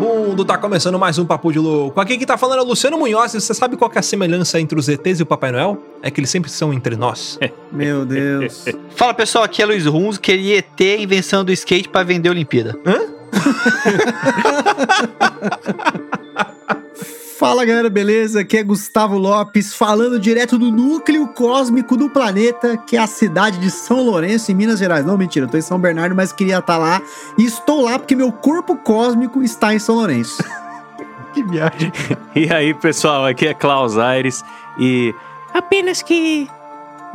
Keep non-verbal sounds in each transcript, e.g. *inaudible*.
Vagabundo, tá começando mais um Papo de Louco. Aqui quem tá falando é o Luciano Munhoz. E você sabe qual é a semelhança entre os ETs e o Papai Noel? É que eles sempre são entre nós. *laughs* Meu Deus. Fala pessoal, aqui é Luiz Runs, queria ET invenção do skate pra vender a Olimpíada. *laughs* Fala galera, beleza? Aqui é Gustavo Lopes falando direto do núcleo cósmico do planeta, que é a cidade de São Lourenço, em Minas Gerais. Não, mentira, eu tô em São Bernardo, mas queria estar lá. E estou lá porque meu corpo cósmico está em São Lourenço. *laughs* que viagem. E aí, pessoal, aqui é Klaus Aires e Apenas que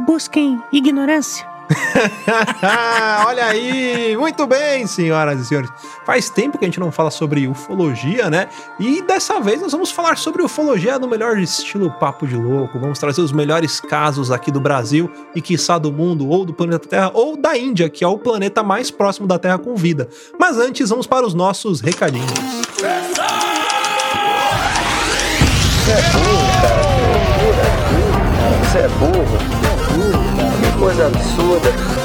busquem ignorância. *laughs* Olha aí, muito bem, senhoras e senhores. Faz tempo que a gente não fala sobre ufologia, né? E dessa vez nós vamos falar sobre ufologia no melhor estilo papo de louco. Vamos trazer os melhores casos aqui do Brasil e quiçá do mundo, ou do planeta Terra, ou da Índia, que é o planeta mais próximo da Terra com vida. Mas antes, vamos para os nossos recadinhos. Você é burro, cara. É burro. É cara. Que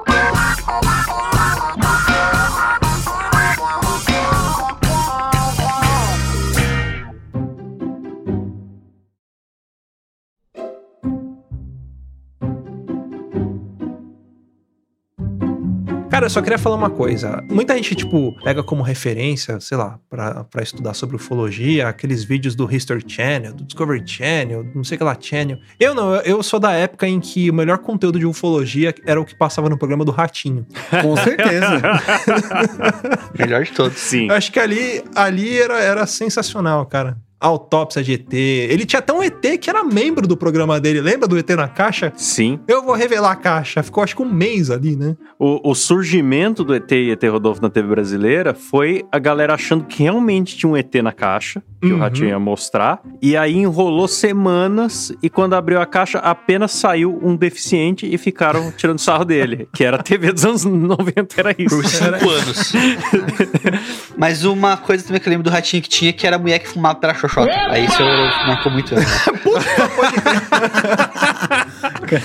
Cara, eu só queria falar uma coisa. Muita gente, tipo, pega como referência, sei lá, pra, pra estudar sobre ufologia, aqueles vídeos do History Channel, do Discovery Channel, não sei o que lá, Channel. Eu não, eu, eu sou da época em que o melhor conteúdo de ufologia era o que passava no programa do Ratinho. *laughs* Com certeza. *laughs* *laughs* Melhor de todos. sim. Eu acho que ali, ali era, era sensacional, cara. Autópsia de ET. Ele tinha até um ET que era membro do programa dele. Lembra do ET na caixa? Sim. Eu vou revelar a caixa. Ficou acho que um mês ali, né? O, o surgimento do ET e ET Rodolfo na TV brasileira foi a galera achando que realmente tinha um ET na caixa, que Uhum. o Ratinho ia mostrar, e aí enrolou semanas, e quando abriu a caixa, apenas saiu um deficiente e ficaram *laughs* tirando sarro dele, que era a TV dos anos 90, era isso. Por cinco *laughs* anos. Mas uma coisa também que eu lembro do ratinho que tinha, que era a mulher que fumava pela xoxota. Aí isso marcou muito. *laughs*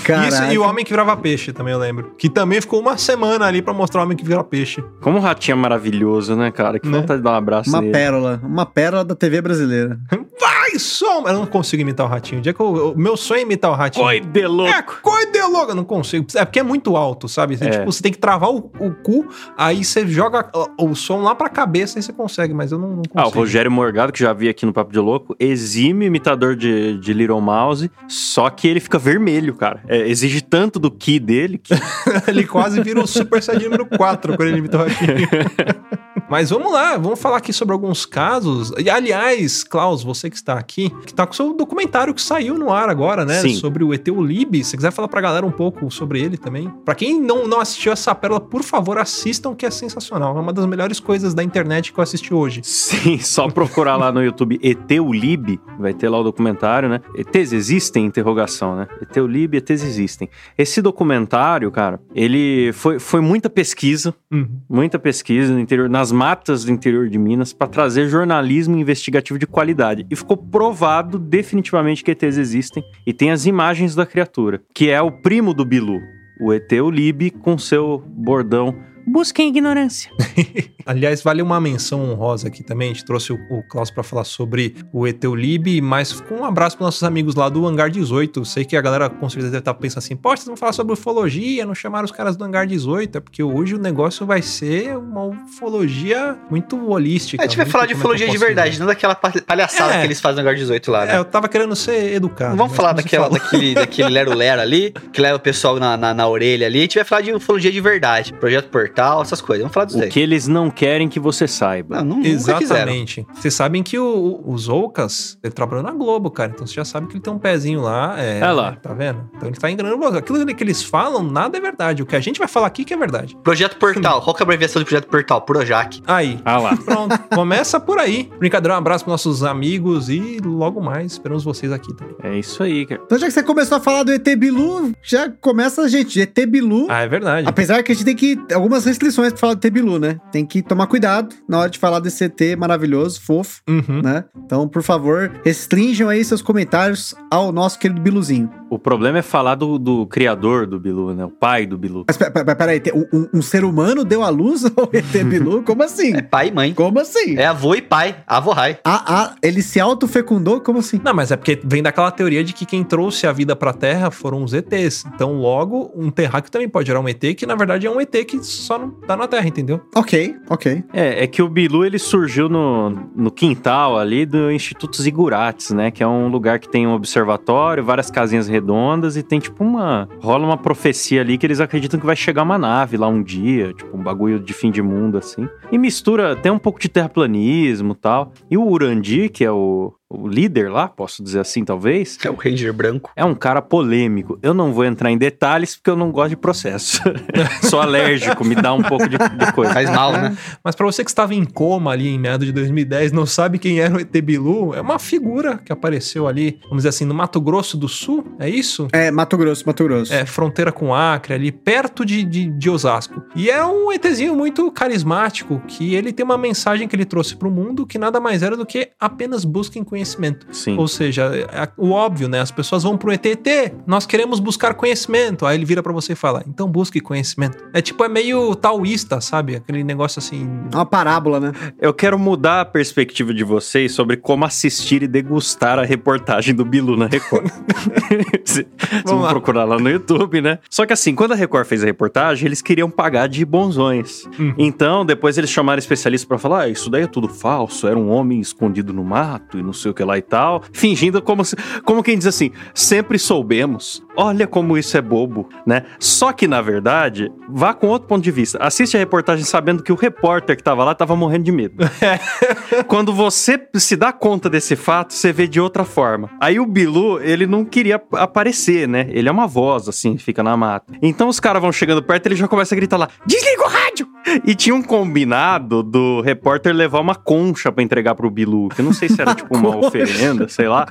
Né? Isso e o Homem que Virava Peixe também eu lembro. Que também ficou uma semana ali pra mostrar o Homem que Virava Peixe. Como o Ratinho é maravilhoso, né, cara? Que Né? vontade de dar um abraço Uma nele. pérola. Uma pérola da TV brasileira. *laughs* Vai, som! Eu não consigo imitar o Ratinho. O dia que eu, o meu sonho é imitar o Ratinho. Oi, de louco! É, coide louco! Eu não consigo. É porque é muito alto, sabe? Você, É. tipo, você tem que travar o, o cu, aí você joga o, o som lá pra cabeça e você consegue, mas eu não, não consigo. Ah, o Rogério Morgado, que já vi aqui no Papo de Louco, exime imitador de, de Little Mouse, só que ele fica vermelho, cara. É, exige tanto do Ki dele que. *laughs* ele quase vira o Super Saiyajin número 4 quando ele imita o Ratinho. *laughs* Mas vamos lá, vamos falar aqui sobre alguns casos. E, aliás, Klaus, você que está aqui, que tá com o seu documentário que saiu no ar agora, né? Sim. Sobre o ET Lib. Se você quiser falar pra galera um pouco sobre ele também. Pra quem não, não assistiu essa pérola, por favor, assistam, que é sensacional. É uma das melhores coisas da internet que eu assisti hoje. Sim, *laughs* só procurar lá no YouTube Eteulib, vai ter lá o documentário, né? ETs existem? Interrogação, né? Eteulib, ETs existem. Esse documentário, cara, ele foi, foi muita pesquisa, Uhum. muita pesquisa no interior, nas matas do interior de Minas, para trazer jornalismo investigativo de qualidade. E ficou provado definitivamente que ETs existem e tem as imagens da criatura, que é o primo do Bilu, o ET Ulib com seu bordão busquem ignorância. *laughs* Aliás, vale uma menção honrosa aqui também. A gente trouxe o, o Klaus pra falar sobre o Eteulib, mas com um abraço pros nossos amigos lá do Hangar 18. Sei que a galera com certeza deve estar pensando assim: poxa, vocês vão falar sobre ufologia, não chamaram os caras do Hangar 18. É porque hoje o negócio vai ser uma ufologia muito holística. A gente vai falar de é ufologia de verdade, dizer? não daquela pa- palhaçada É. que eles fazem no lugar 18 lá, né? É, eu tava querendo ser educado. Não vamos falar daquela, daquele, daquele *laughs* lero-lero ali, que leva o pessoal na, na, na orelha ali. A gente vai falar de ufologia de verdade. Projeto Portal, essas coisas. Vamos falar disso O que eles não querem que você saiba. Não. Exatamente. Vocês sabem que o, o- os Ocas, ele trabalhou na Globo, cara. Então você já sabe que ele tem um pezinho lá. É, É lá. Tá vendo? Então ele tá enganando você. Aquilo que eles falam, nada é verdade. O que a gente vai falar aqui que é verdade. Projeto Portal. Qual que é a abreviação do Projeto Portal? Projac. Aí. Ah lá. *laughs* Pronto. Começa por aí. Brincadeira, um abraço pros nossos amigos e logo mais esperamos vocês aqui também. É isso aí, cara. Então, já que você começou a falar do ET Bilu, já começa, gente. ET Bilu. Ah, é verdade. Apesar que a gente tem que. Algumas restrições pra falar do ET Bilu, né? Tem que tomar cuidado na hora de falar desse ET maravilhoso, fofo, Uhum. né? Então, por favor, restringam aí seus comentários ao nosso querido Biluzinho. O problema é falar do, do criador do Bilu, né? O pai do Bilu. Mas pe- pe- peraí, um, um- um ser humano deu à luz ao ET *laughs* Bilu? Como assim? É pai e mãe. Como assim? É avô e pai. Avô Rai. Ah, ah, ele se autofecundou? Como assim? Não, mas é porque vem daquela teoria de que quem trouxe a vida pra Terra foram os ETs. Então, logo, um terráqueo também pode gerar um ET, que na verdade é um ET que só não tá na Terra, entendeu? Ok, ok. É, é que o Bilu ele surgiu no, no quintal ali do Instituto Zigurates, né? Que é um lugar que tem um observatório, várias casinhas redondas e tem tipo uma. rola uma profecia ali que eles acreditam que vai chegar uma nave lá um dia, tipo um bagulho de fim de mundo assim. E mistura, tem um pouco de terraplanismo e tal. E o Urandi, que é o, o líder lá, posso dizer assim talvez. É o Ranger branco. É um cara polêmico. Eu não vou entrar em detalhes porque eu não gosto de processo. *laughs* Sou alérgico, me dá um pouco de, de coisa. Faz mal, né? Mas pra você que estava em coma ali em meados de 2010, não sabe quem era o ET Bilu, é uma figura que apareceu ali, vamos dizer assim, no Mato Grosso do Sul, é isso? É, Mato Grosso, Mato Grosso. É, fronteira com Acre, ali perto de, de, de Osasco. E é um ETzinho muito carismático, que ele tem uma mensagem que ele trouxe pro mundo que nada mais era do que apenas busquem conhecimento. Sim. Ou seja, é o óbvio, né? As pessoas vão pro ET, ET, nós queremos buscar conhecimento. Aí ele vira pra você e fala, então busque conhecimento. É tipo, é meio taoísta, sabe? Aquele negócio assim... Uma parábola, né? Eu quero mudar a perspectiva de vocês sobre como assistir e degustar a reportagem do Bilu na Record. *laughs* Vocês vão lá. procurar lá no YouTube, né? Só que assim, quando a Record fez a reportagem, eles queriam pagar de bonzões. Uhum. Então, depois eles chamaram especialistas pra falar: ah, isso daí é tudo falso, era um homem escondido no mato e não sei o que lá e tal, fingindo como, se- como quem diz assim: sempre soubemos. Olha como isso é bobo, né? Só que, na verdade, vá com outro ponto de vista. Assiste a reportagem sabendo que o repórter que tava lá tava morrendo de medo. *laughs* Quando você se dá conta desse fato, você vê de outra forma. Aí o Bilu, ele não queria ap- aparecer, né? Ele é uma voz, assim, fica na mata. Então os caras vão chegando perto, ele já começa a gritar lá: desliga o rádio! E tinha um combinado do repórter levar uma concha pra entregar pro Bilu, que eu não sei se era *laughs* tipo uma oferenda, sei lá.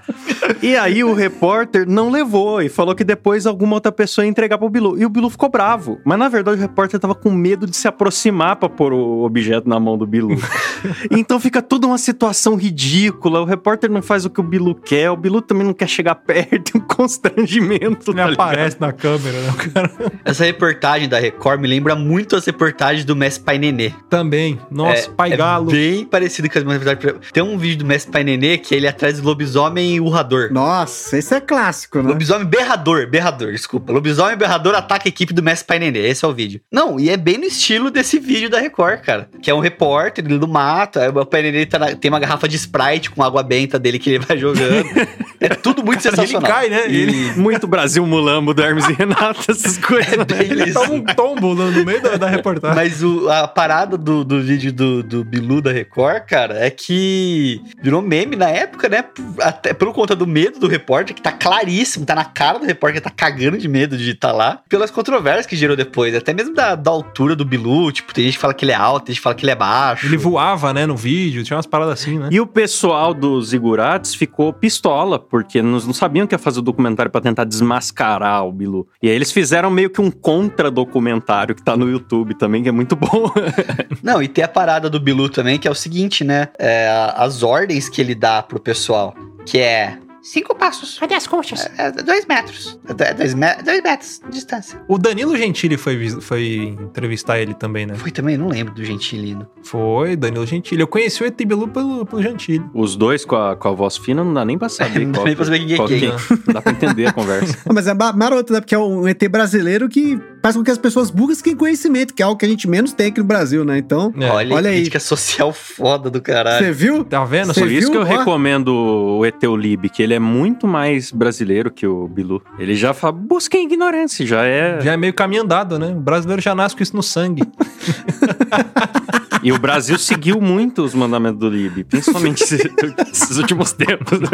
E aí o repórter não levou e falou que depois alguma outra pessoa ia entregar pro Bilu. E o Bilu ficou bravo. Mas na verdade o repórter tava com medo de se aproximar pra pôr o objeto na mão do Bilu. *laughs* então fica toda uma situação ridícula. O repórter não faz o que o Bilu quer, o Bilu também não quer chegar perto, um constrangimento. Ele tá ligado? aparece na câmera, né? Cara Essa reportagem da Record me lembra muito as reportagens do Mestre Pai Nenê. também. Nossa, pai é galo. bem parecido com as minhas reportagens. Tem um vídeo do Mestre Pai Nenê que ele é atrás do lobisomem urrador. Nossa, esse é clássico, né? Lobisomem berrador, berrador, desculpa. Lobisomem berrador ataca a equipe do Mestre Pai Nenê. Esse é o vídeo. Não, e é bem no estilo desse vídeo da Record, cara. Que é um repórter, ele do mato, aí o Pai Nenê tá na- tem uma garrafa de Sprite com água benta dele que ele vai jogando. *laughs* é tudo muito Ele sensacional. cai, né? E- Ele Muito Brasil Mulambo do Hermes e Renato, essas *laughs* coisas. É bem ele isso. toma um tombo no, no meio da, da reportagem. Mas o- a parada do, do vídeo do, do Bilu da Record, cara, é que virou meme na época, né? Até por conta do medo do repórter, que tá claríssimo, tá na cara do repórter, que tá cagando de medo de estar lá, pelas controvérsias que gerou depois, até mesmo da, da altura do Bilu, tipo, tem gente que fala que ele é alto, tem gente que fala que ele é baixo. Ele voava, né, no vídeo, tinha umas paradas assim, né? E o pessoal dos Zigurates ficou pistola, porque eles não sabiam que ia fazer o documentário pra tentar desmascarar o Bilu. E aí eles fizeram meio que um contra-documentário que tá no YouTube também, que é muito bom. *laughs* Não, e tem a parada do Bilu também, que é o seguinte, né? É, as ordens que ele dá pro pessoal, que é cinco passos. Cadê as conchas? É, dois metros. É, dois, me dois metros de distância. O Danilo Gentili foi, foi entrevistar ele também, né? Foi também, não lembro do Gentilino. Foi, Danilo Gentili. Eu conheci o ET Bilu pelo, pelo Gentili. Os dois com a, com a voz fina não dá nem pra saber. *laughs* Não dá qual nem pra saber quem é quem. Não dá pra entender a conversa. *laughs* Mas é ma- maroto, né? Porque é um ET brasileiro que faz com que as pessoas busquem conhecimento, que é algo que a gente menos tem aqui no Brasil, né? Então, É. Olha, olha aí. crítica social foda do caralho. você viu? Tá vendo? Você Por isso viu? que eu Ó. recomendo o Eteolib, que ele é muito mais brasileiro que o Bilu. Ele já fala, busquem ignorância, já é... Já é meio caminho andado, né? O brasileiro já nasce com isso no sangue. *laughs* E o Brasil seguiu muito os mandamentos do Lib, principalmente esses- últimos tempos. né?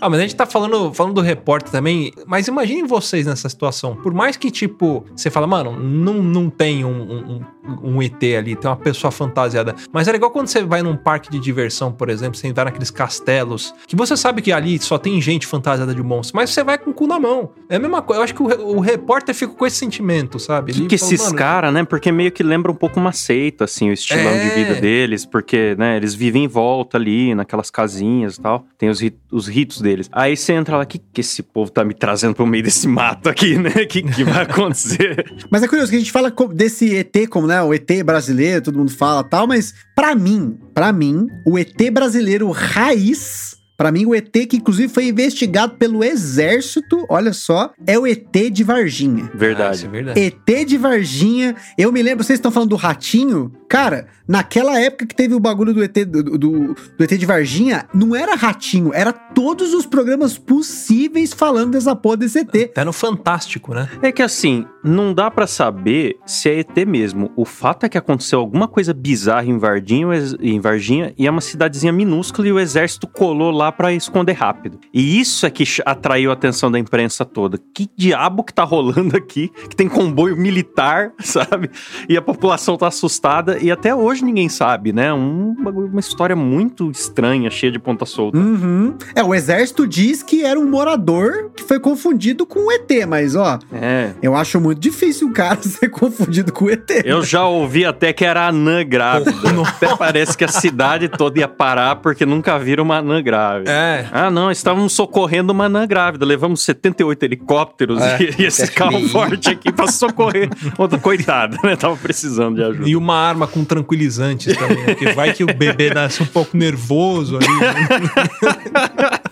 Ah, mas a gente tá falando, falando do repórter também. Mas imaginem vocês nessa situação. Por mais que, tipo, você fala, mano, não, não tem um, um, um- ET ali, tem uma pessoa fantasiada. Mas é igual quando você vai num parque de diversão, por exemplo, você vai naqueles castelos, que você sabe que ali só tem gente fantasiada de monstro, mas você vai com o cu na mão. É a mesma coisa. Eu acho que o, o repórter fica com esse sentimento, sabe? Que, que fala, esses "Mano, caras, né? Porque meio que lembra um pouco uma seita, assim, o estilão É. de vida deles, porque, né, eles vivem em volta ali, naquelas casinhas e tal. Tem os, rit- os ritos deles. Aí você entra lá, o que, que esse povo tá me trazendo pro meio desse mato aqui, né? O *laughs* que, que vai acontecer? *laughs* Mas é curioso que a gente fala desse ET como, né, o ET brasileiro, todo mundo fala tal, mas pra mim, pra mim, o ET brasileiro raiz, pra mim o ET que inclusive foi investigado pelo exército, olha só, é o ET de Varginha. Ah, isso Verdade. é verdade. ET de Varginha, eu me lembro, vocês estão falando do ratinho? Cara, naquela época que teve o bagulho do ET, do, do, do ET de Varginha, não era ratinho, era todos os programas possíveis falando dessa porra desse ET. Até no Fantástico, né? É que assim, não dá pra saber se é ET mesmo. O fato é que aconteceu alguma coisa bizarra em Varginha, em Varginha e é uma cidadezinha minúscula e o exército colou lá pra esconder rápido. E isso é que atraiu a atenção da imprensa toda. Que diabo que tá rolando aqui? Que tem comboio militar, *laughs* sabe? E a população tá assustada e até hoje ninguém sabe, né? Um, uma história muito estranha, cheia de ponta solta. Uhum. É, o exército diz que era um morador que foi confundido com o ET, mas ó, É. eu acho muito difícil o cara *laughs* ser confundido com o ET. Eu já ouvi até que era anã grávida. Até parece que a cidade toda ia parar porque nunca viram uma anã grávida. É. Ah, não, estávamos socorrendo uma anã grávida. Levamos 78 helicópteros É, e, e esse acho carro forte aqui pra socorrer. Outra coitada, né? Tava precisando de ajuda. E uma arma com tranquilizantes também, né? Porque vai que o bebê nasce um pouco nervoso ali. né?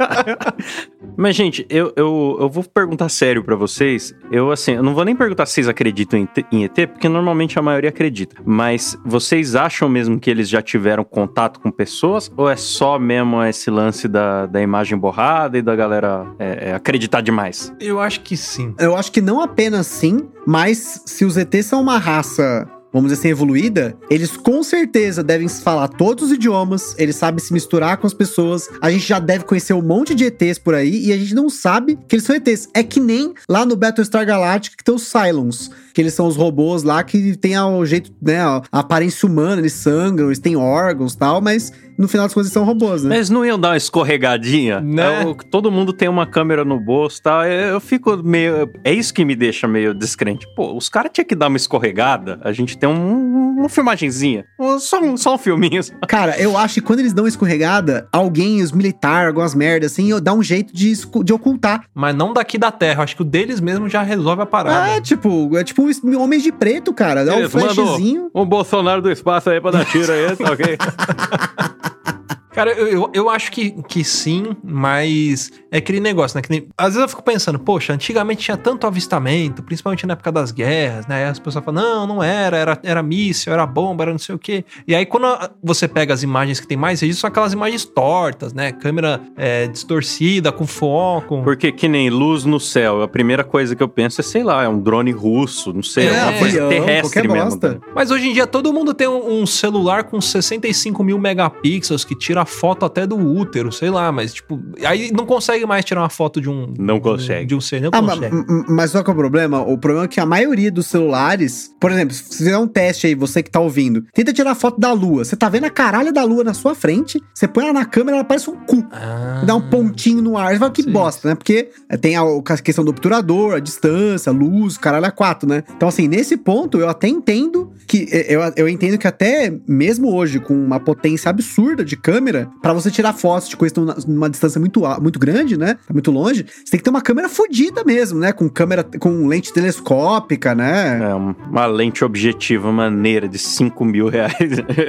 *laughs* Mas, gente, eu, eu, eu vou perguntar sério pra vocês. Eu, assim, eu não vou nem perguntar se vocês acreditam em, em ET, porque normalmente a maioria acredita. Mas vocês acham mesmo que eles já tiveram contato com pessoas? Ou é só mesmo esse lance da, da imagem borrada e da galera é, é, acreditar demais? Eu acho que sim. Eu acho que não apenas sim, mas se os ETs são uma raça, vamos dizer assim, evoluída, eles com certeza devem falar todos os idiomas, eles sabem se misturar com as pessoas. A gente já deve conhecer um monte de ETs por aí e a gente não sabe que eles são ETs. É que nem lá no Battlestar Galactica que tem os Cylons, que eles são os robôs lá que tem o jeito, né, a aparência humana, eles sangram, eles têm órgãos e tal, mas no final das contas são robôs, né? Mas não iam dar uma escorregadinha? Né? É todo mundo tem uma câmera no bolso e tal. Eu eu fico meio. É isso que me deixa meio descrente. Pô, os caras tinham que dar uma escorregada. A gente tem um- uma filmagenzinha. Um- Só um, só um filminho. *laughs* Cara, eu acho que quando eles dão uma escorregada, alguém, os militares, algumas merdas assim, dá um jeito de, de ocultar. Mas não daqui da Terra. Eu acho que o deles mesmo já resolve a parada. Ah, é tipo, é tipo um homens de preto, cara. Dá um flashzinho. Um Bolsonaro do espaço aí pra dar tiro aí, tá ok? *laughs* Cara, eu, eu, eu acho que, que sim, mas é aquele negócio, né? Que nem- às vezes eu fico pensando, poxa, antigamente tinha tanto avistamento, principalmente na época das guerras, né? Aí as pessoas falam, não, não era, era, era míssil, era bomba, era não sei o quê. E aí quando a- você pega as imagens que tem mais registro, são aquelas imagens tortas, né? Câmera é, distorcida, com foco. Porque que nem luz no céu. A primeira coisa que eu penso é, sei lá, é um drone russo, não sei, É, alguma coisa avião, terrestre mesmo. né? Mas hoje em dia todo mundo tem um, um celular com 65 mil megapixels que tira foto até do útero, sei lá, mas tipo, aí não consegue mais tirar uma foto de um. Não consegue. De um ser, não Ah, consegue. mas qual que é o problema? O problema é que a maioria dos celulares, por exemplo, se você fizer um teste aí, você que tá ouvindo, tenta tirar foto da lua. Você tá vendo a caralho da lua na sua frente, você põe ela na câmera, ela parece um cu. Ah. Dá um pontinho no ar. Você fala, que Sim. bosta, né? Porque tem a, a questão do obturador, a distância, a luz, caralho, a quatro, né? Então, assim, nesse ponto, eu até entendo que. Eu, eu entendo que até mesmo hoje, com uma potência absurda de câmera, câmera, pra você tirar fotos de coisas que estão numa distância muito, muito grande, né? Muito longe, você tem que ter uma câmera fodida mesmo, né? Com câmera, com lente telescópica, né? É, uma lente objetiva maneira de 5 mil reais.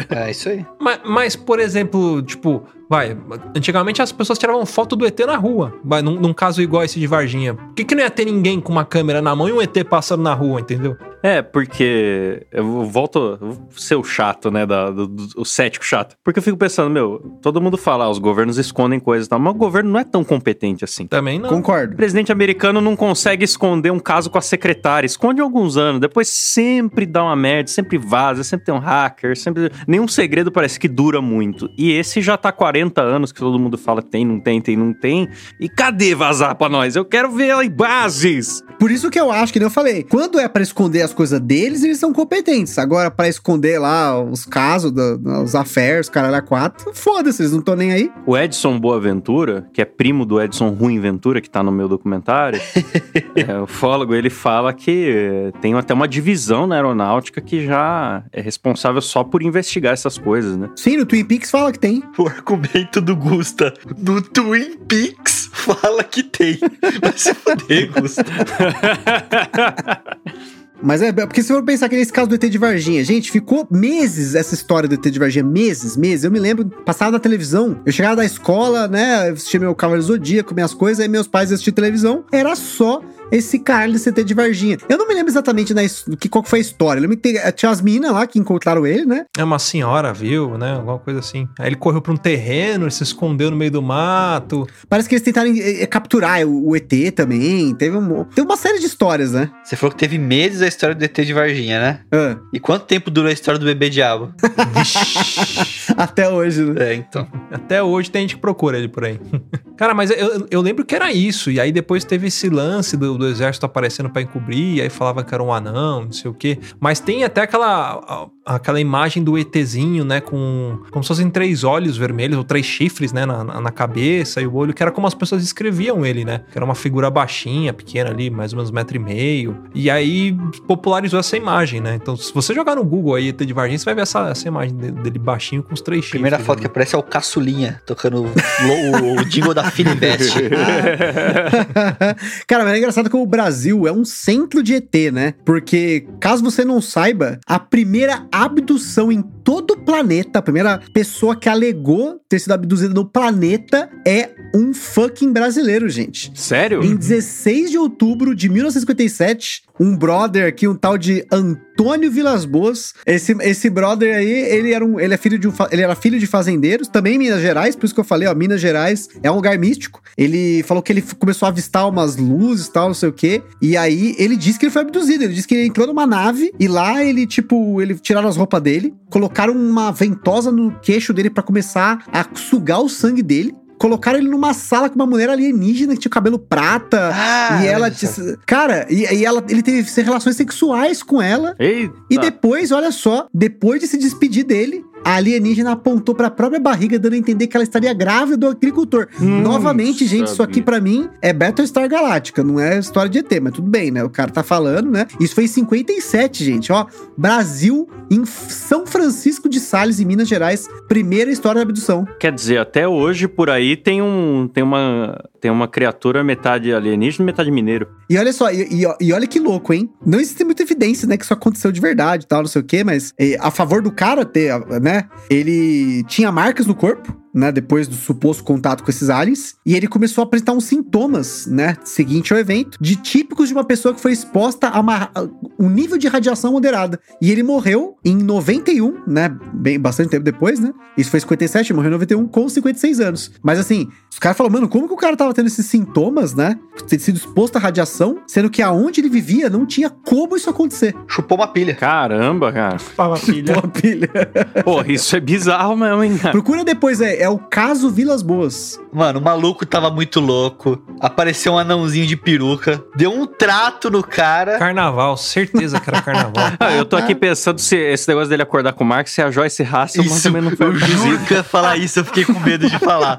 É isso aí. Mas, mas, por exemplo, tipo, vai, antigamente as pessoas tiravam foto do ET na rua. Vai, num, num caso igual esse de Varginha. Por que, que não ia ter ninguém com uma câmera na mão e um ET passando na rua, entendeu? É, porque eu volto vou ser o chato, né? Da, do, do- o cético chato. Porque eu fico pensando, meu, todo mundo fala, ah, os governos escondem coisas e tal, mas o governo não é tão competente assim. Também não. O Concordo. presidente americano não consegue esconder um caso com a secretária. Esconde alguns anos, depois sempre dá uma merda, sempre vaza, sempre tem um hacker, sempre. Nenhum segredo parece que dura muito. E esse já tá 40 anos que todo mundo fala tem, não tem, tem, não tem. E cadê vazar pra nós? Eu quero ver aí bases. Por isso que eu acho que nem eu falei, quando é pra esconder as coisas deles, eles são competentes. Agora, pra esconder lá os casos, da- os affairs, caralho, a quatro, foda-se, eles não estão nem aí. O Edson Boaventura, que é primo do Edson Ruim Ventura, que tá no meu documentário, *laughs* é, o fólogo, ele fala que eh, tem até uma divisão na aeronáutica que já é responsável só por investigar essas coisas, né? Sim, no Twin Peaks fala que tem. O argumento do Gusta do Twin Peaks fala que tem. Vai se fuder, Gusta. *laughs* Mas é, porque se for pensar que nesse caso do ET de Varginha, gente, ficou meses essa história do ET de Varginha, meses, meses. Eu me lembro, passava na televisão, eu chegava da escola, né, assistia meu Cavaleiro Zodíaco, minhas coisas, aí meus pais assistiam televisão, era só esse cara desse ET de Varginha. Eu não me lembro exatamente na, do que, qual foi a história. Eu lembro que tem- tinha as minas lá que encontraram ele, né? É uma senhora, viu, né? Alguma coisa assim. Aí ele correu pra um terreno, ele se escondeu no meio do mato. Parece que eles tentaram eh, capturar o, o ET também. Teve, um, teve uma série de histórias, né? Você falou que teve meses a história do ET de Varginha, né? Ah, E quanto tempo durou a história do bebê diabo? *laughs* até hoje, né? É, então. Até hoje tem gente que procura ele por aí. *laughs* Cara, mas eu, eu lembro que era isso. E aí depois teve esse lance do, do exército aparecendo pra encobrir. E aí falava que era um anão, não sei o quê. Mas tem até aquela, aquela imagem do ETzinho, né? Com como se fossem três olhos vermelhos ou três chifres, né? Na, na- cabeça e o olho, que era como as pessoas descreviam ele, né? Que era uma figura baixinha, pequena ali, mais ou menos um metro e meio. E aí popularizou essa imagem, né? Então, se você jogar no Google aí, ET de Varginha, você vai ver essa, essa imagem dele, baixinho com os três A chifres. primeira foto que ali. aparece é o Caçulinha, tocando o, o, o jingle da *laughs* Fininvest. *laughs* Cara, mas é engraçado que o Brasil é um centro de ET, né? Porque, caso você não saiba, a primeira abdução em todo o planeta, a primeira pessoa que alegou ter sido abduzida no planeta é um fucking brasileiro, gente. Sério? Em 16 de outubro de 1957, um brother aqui, um tal de Antônio Vilas Boas. Esse, esse brother aí, ele era, um, ele, é filho de um, ele era filho de fazendeiros, também em Minas Gerais, por isso que eu falei, ó, Minas Gerais é um lugar místico. Ele falou que ele começou a avistar umas luzes e tal, não sei o quê. E aí ele disse que ele foi abduzido. Ele disse que ele entrou numa nave e lá ele, tipo, ele tiraram as roupas dele, colocaram uma ventosa no queixo dele pra começar a sugar o sangue dele. Colocaram ele numa sala com uma mulher alienígena que tinha o cabelo prata. Ah, e ela. disse- Cara, e, e ela, ele teve relações sexuais com ela. Eita. E depois, olha só, depois de se despedir dele, a alienígena apontou pra própria barriga, dando a entender que ela estaria grávida do agricultor. Hum, Novamente, gente, isso aqui pra mim é Battlestar Galáctica, não é história de ET, mas tudo bem, né? O cara tá falando, né? Isso foi em 57, gente, ó. Brasil, em São Francisco de Sales, em Minas Gerais, primeira história da abdução. Quer dizer, até hoje por aí tem um tem uma tem uma criatura metade alienígena, metade mineiro. E olha só, e, e- e olha que louco, hein? Não existe muita evidência, né, que isso aconteceu de verdade e tal, não sei o quê, mas eh, a favor do cara ter, né, ele tinha marcas no corpo, né, depois do suposto contato com esses aliens, e ele começou a apresentar uns sintomas, né, seguinte ao evento, de típicos de uma pessoa que foi exposta a, uma- a um nível de radiação moderada. E ele morreu em 91, né, bem, bastante tempo depois, né, isso foi em 57, ele morreu em 91 com 56 anos. Mas assim, os caras falam, mano, como que o cara tava tendo esses sintomas, né, ter sido exposto à radiação, sendo que aonde ele vivia não tinha como isso acontecer. Chupou uma pilha. Caramba, cara. Fala, filha. Pô, pilha. Porra, isso é bizarro mesmo, hein, cara. Procura depois, é, é o caso Vilas Boas. Mano, o maluco tava muito louco. Apareceu um anãozinho de peruca. Deu um trato no cara. Carnaval, certeza que era carnaval. *laughs* Ah, eu tô aqui pensando se esse negócio dele acordar com o Marx, se a Joyce Hasselman Isso, também não foi eu juro que eu ia falar isso, eu fiquei com medo de falar.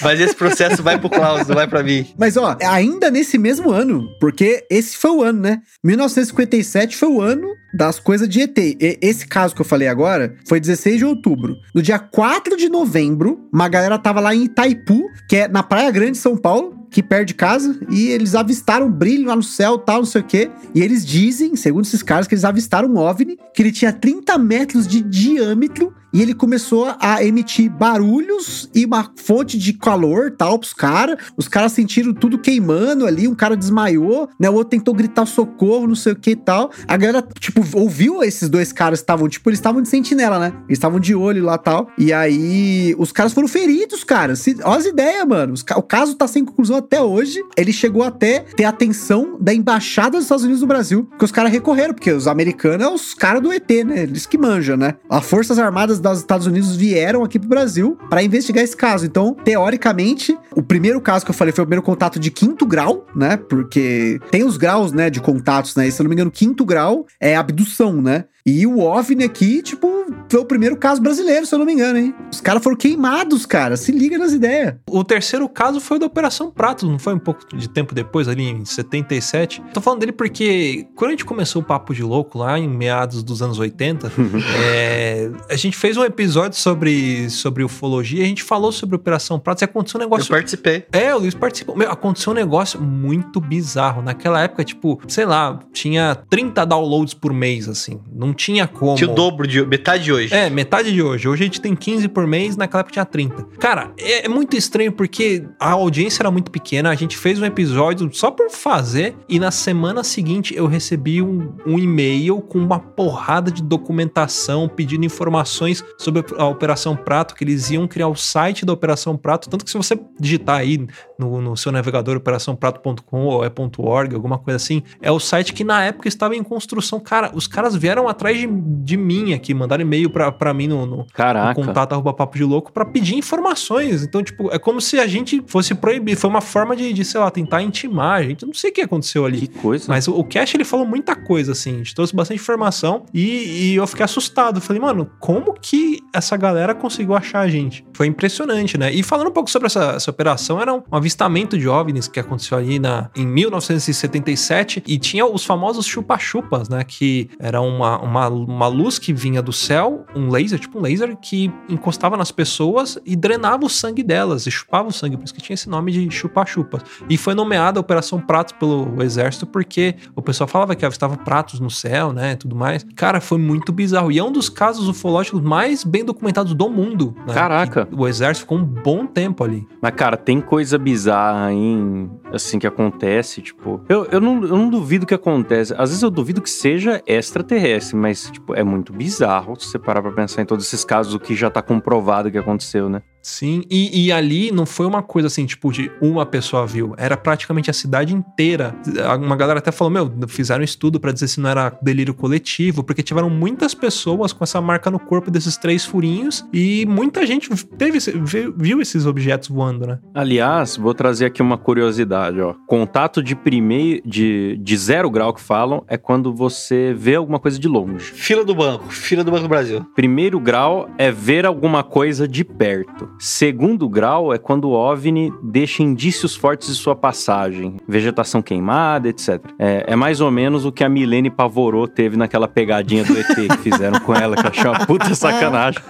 Mas esse processo vai pro Klaus, não vai pra mim. Mas ó, ainda nesse mesmo ano, porque esse foi o ano, né? 1957 foi o ano das coisas de ET. E- esse caso que eu falei agora foi 16 de outubro. No dia 4 de novembro, uma galera tava lá em Itaipu, que é na Praia Grande de São Paulo, que perto de casa, e eles avistaram um brilho lá no céu, tal, não sei o quê. E eles dizem, segundo esses caras, que eles avistaram um OVNI, que ele tinha 30 metros de diâmetro e ele começou a emitir barulhos e uma fonte de calor, tal, pros caras. Os caras sentiram tudo queimando ali, um cara desmaiou, né? O outro tentou gritar socorro, não sei o que e tal. A galera, tipo, ouviu esses dois caras que estavam, tipo, eles estavam de sentinela, né? Eles estavam de olho lá tal. E aí, os caras foram feridos, cara. Se, olha as ideias, mano. O caso tá sem conclusão até hoje. Ele chegou até ter atenção da embaixada dos Estados Unidos no Brasil, porque os caras recorreram, porque os americanos é os caras do ET, né? Eles que manjam, né? As Forças Armadas dos Estados Unidos vieram aqui pro Brasil pra investigar esse caso. Então, teoricamente, o primeiro caso que eu falei foi o primeiro contato de quinto grau, né? Porque tem os graus, né, de contatos, né? E, se eu não me engano, quinto grau é abdução, né? E o OVNI aqui, tipo, foi o primeiro caso brasileiro, se eu não me engano, hein? Os caras foram queimados, cara. Se liga nas ideias. O terceiro caso foi o da Operação Prato, não foi um pouco de tempo depois, ali em 77. Tô falando dele porque quando a gente começou o Papo de Louco, lá em meados dos anos 80, *laughs* é, a gente fez um episódio sobre, sobre ufologia, a gente falou sobre a Operação Prato e aconteceu um Eu negócio participei. É, o Luiz participou. Meu, aconteceu um negócio muito bizarro. Naquela época, tipo, sei lá, tinha 30 downloads por mês, assim. Não tinha como. Tinha o dobro de metade de hoje. É, metade de hoje. Hoje a gente tem 15 por mês, naquela época tinha 30. Cara, é, é muito estranho porque a audiência era muito pequena. A gente fez um episódio só por fazer e na semana seguinte eu recebi um, um e-mail com uma porrada de documentação pedindo informações sobre a Operação Prato, que eles iam criar o site da Operação Prato. Tanto que se você digitar aí no, no seu navegador operaçãoprato.com ou é .org, alguma coisa assim, é o site que na época estava em construção. Cara, os caras vieram atrás de, de mim aqui, mandaram e-mail pra, pra mim no, no, Caraca. no contato arroba papo de louco pra pedir informações. Então, tipo, é como se a gente fosse proibir. Foi uma forma de, de sei lá, tentar intimar a gente. Não sei o que aconteceu ali. Que coisa. Mas o, o Cash, ele falou muita coisa, assim. A gente trouxe bastante informação e, e eu fiquei assustado. Falei, mano, como que essa galera conseguiu achar a gente? Foi impressionante, né? E falando um pouco sobre essa, essa operação, era um, um avistamento de OVNIs que aconteceu ali na, em 1977 e tinha os famosos chupa-chupas, né? Que era uma, uma, uma luz que vinha do céu, um laser, tipo um laser, que encostava nas pessoas e drenava o sangue delas, e chupava o sangue, por isso que tinha esse nome de chupa-chupas. E foi nomeada a Operação Pratos pelo exército porque o pessoal falava que avistava pratos no céu, né, e tudo mais. Cara, foi muito bizarro. E é um dos casos ufológicos mais bem documentados do mundo. né? Caraca. E o exército ficou um bom tempo ali. Mas, cara, tem coisa bizarra em, assim, que acontece, tipo... Eu, eu, não, eu não duvido que acontece. Às vezes eu duvido que seja extraterrestre, mas, tipo, é muito bizarro se você parar pra pensar em todos esses casos, o que já tá comprovado que aconteceu, né? Sim, e, e ali não foi uma coisa assim, tipo, de uma pessoa viu. Era praticamente a cidade inteira. Uma galera até falou, meu, fizeram um estudo pra dizer se não era delírio coletivo, porque tiveram muitas pessoas com essa marca no corpo desses três furinhos e muita gente teve, viu esses objetos voando, né? Aliás, vou trazer aqui uma curiosidade, ó. Contato de primeiro, de, de zero grau que falam é quando você vê alguma coisa de longe. Fila do banco. Fila do Banco do Brasil. Primeiro grau é ver alguma coisa de perto. Segundo grau é quando o OVNI deixa indícios fortes de sua passagem, vegetação queimada, etc. É, é mais ou menos o que a Milene Pavorô teve naquela pegadinha do ET que fizeram com ela, que achei uma puta *laughs* sacanagem.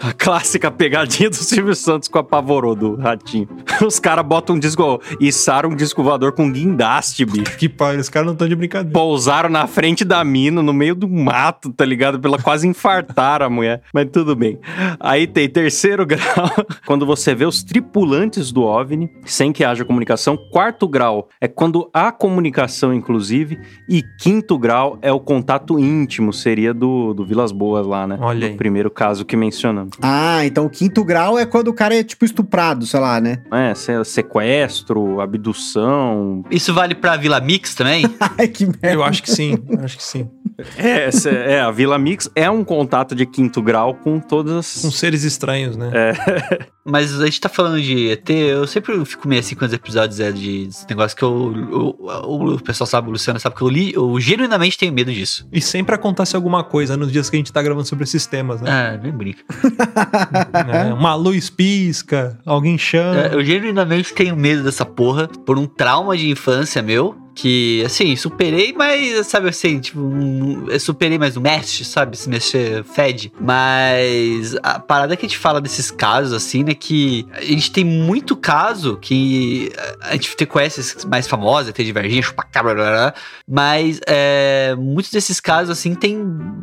A clássica pegadinha do Silvio Santos com a Pavorô do ratinho. Os caras botam um disco, içaram um disco voador com guindaste, bicho. Que pai, os caras não estão de brincadeira. Pousaram na frente da mina, no meio do mato, tá ligado? Pela quase infartaram a mulher. Mas tudo bem. Aí tem terceiro grau, *laughs* quando você vê os tripulantes do OVNI, sem que haja comunicação. Quarto grau é quando há comunicação, inclusive. E quinto grau é o contato íntimo, seria do, do Vilas Boas lá, né? Olha aí. primeiro caso que mencionamos. Ah, então o quinto grau é quando o cara é, tipo, estuprado, sei lá, né? É, se- sequestro, abdução. Isso vale pra Vila Mix também? *laughs* Ai, que merda. Eu acho que sim, eu acho que sim. É, é, a Vila Mix é um contato de quinto grau com todas Com seres estranhos, né? *laughs* Mas a gente tá falando de ET, eu sempre fico meio assim com os episódios é, de negócio que eu, eu- o, o pessoal sabe, o Luciano sabe que eu li, eu genuinamente tenho medo disso. E sempre acontece alguma coisa nos dias que a gente tá gravando sobre esses temas, né? Ah, nem brinca. *laughs* É, uma luz pisca, alguém chama. É, eu genuinamente tenho medo dessa porra por um trauma de infância meu. Que, assim, superei, mas, sabe assim, tipo, um, eu superei, mas não mexe, sabe? Se mexer, fede. Mas a parada que a gente fala desses casos, assim, né? Que a gente tem muito caso que a gente te conhece esses mais famosos, tem de Varginha, chupacabra, blá, blá, mas é, muitos desses casos, assim, tem